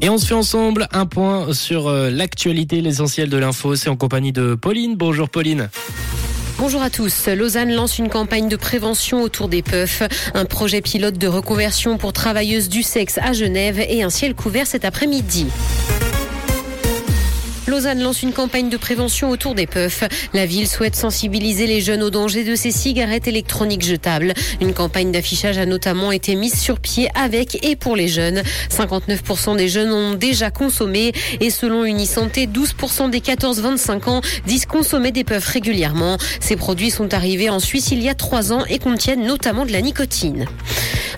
Et on se fait ensemble un point sur euh, l'actualité, l'essentiel de l'info. C'est en compagnie de Pauline. Bonjour Pauline. Bonjour à tous. Lausanne lance une campagne de prévention autour des puffs. Un projet pilote de reconversion pour travailleuses du sexe à Genève et un ciel couvert cet après-midi. Lausanne lance une campagne de prévention autour des puffs. La ville souhaite sensibiliser les jeunes aux dangers de ces cigarettes électroniques jetables. Une campagne d'affichage a notamment été mise sur pied avec et pour les jeunes. 59% des jeunes ont déjà consommé et selon Unisanté, 12% des 14-25 ans disent consommer des puffs régulièrement. Ces produits sont arrivés en Suisse il y a trois ans et contiennent notamment de la nicotine.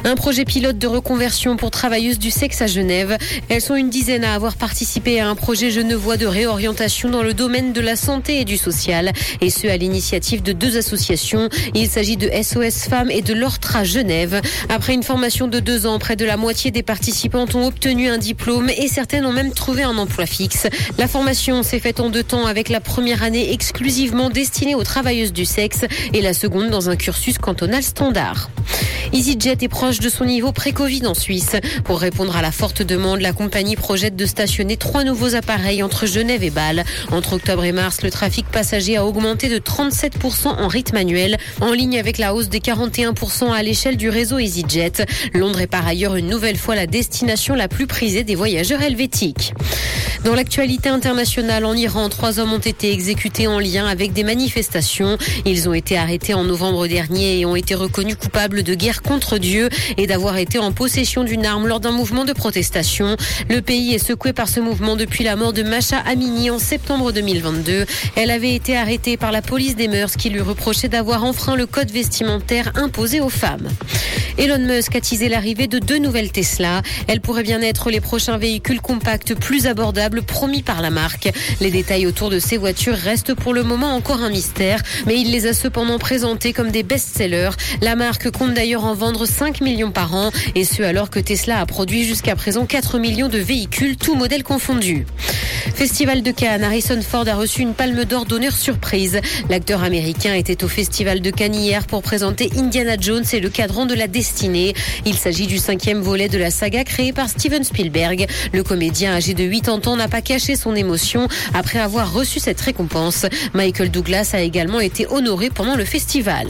Un projet pilote de reconversion pour travailleuses du sexe à Genève. Elles sont une dizaine à avoir participé à un projet genevois de réorientation dans le domaine de la santé et du social. Et ce, à l'initiative de deux associations. Il s'agit de SOS Femmes et de l'Ortra Genève. Après une formation de deux ans, près de la moitié des participantes ont obtenu un diplôme et certaines ont même trouvé un emploi fixe. La formation s'est faite en deux temps avec la première année exclusivement destinée aux travailleuses du sexe et la seconde dans un cursus cantonal standard. EasyJet est proche de son niveau pré-Covid en Suisse. Pour répondre à la forte demande, la compagnie projette de stationner trois nouveaux appareils entre Genève et Bâle. Entre octobre et mars, le trafic passager a augmenté de 37% en rythme annuel, en ligne avec la hausse des 41% à l'échelle du réseau EasyJet. Londres est par ailleurs une nouvelle fois la destination la plus prisée des voyageurs helvétiques. Dans l'actualité internationale, en Iran, trois hommes ont été exécutés en lien avec des manifestations. Ils ont été arrêtés en novembre dernier et ont été reconnus coupables de guerre contre Dieu et d'avoir été en possession d'une arme lors d'un mouvement de protestation. Le pays est secoué par ce mouvement depuis la mort de Macha Amini en septembre 2022. Elle avait été arrêtée par la police des mœurs qui lui reprochait d'avoir enfreint le code vestimentaire imposé aux femmes. Elon Musk a teasé l'arrivée de deux nouvelles Tesla. Elles pourraient bien être les prochains véhicules compacts plus abordables promis par la marque. Les détails autour de ces voitures restent pour le moment encore un mystère, mais il les a cependant présentés comme des best-sellers. La marque compte d'ailleurs en vendre 5 millions par an, et ce alors que Tesla a produit jusqu'à présent 4 millions de véhicules, tous modèles confondus. Festival de Cannes, Harrison Ford a reçu une palme d'or d'honneur surprise. L'acteur américain était au Festival de Cannes hier pour présenter Indiana Jones et le cadran de la destinée. Il s'agit du cinquième volet de la saga créée par Steven Spielberg. Le comédien âgé de 80 ans n'a pas caché son émotion après avoir reçu cette récompense. Michael Douglas a également été honoré pendant le festival.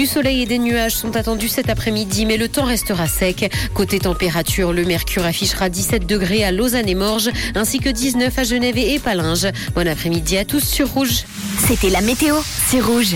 Du soleil et des nuages sont attendus cet après-midi, mais le temps restera sec. Côté température, le mercure affichera 17 degrés à Lausanne et Morges, ainsi que 19 à Genève et Palinges. Bon après-midi à tous sur Rouge. C'était la météo, c'est Rouge.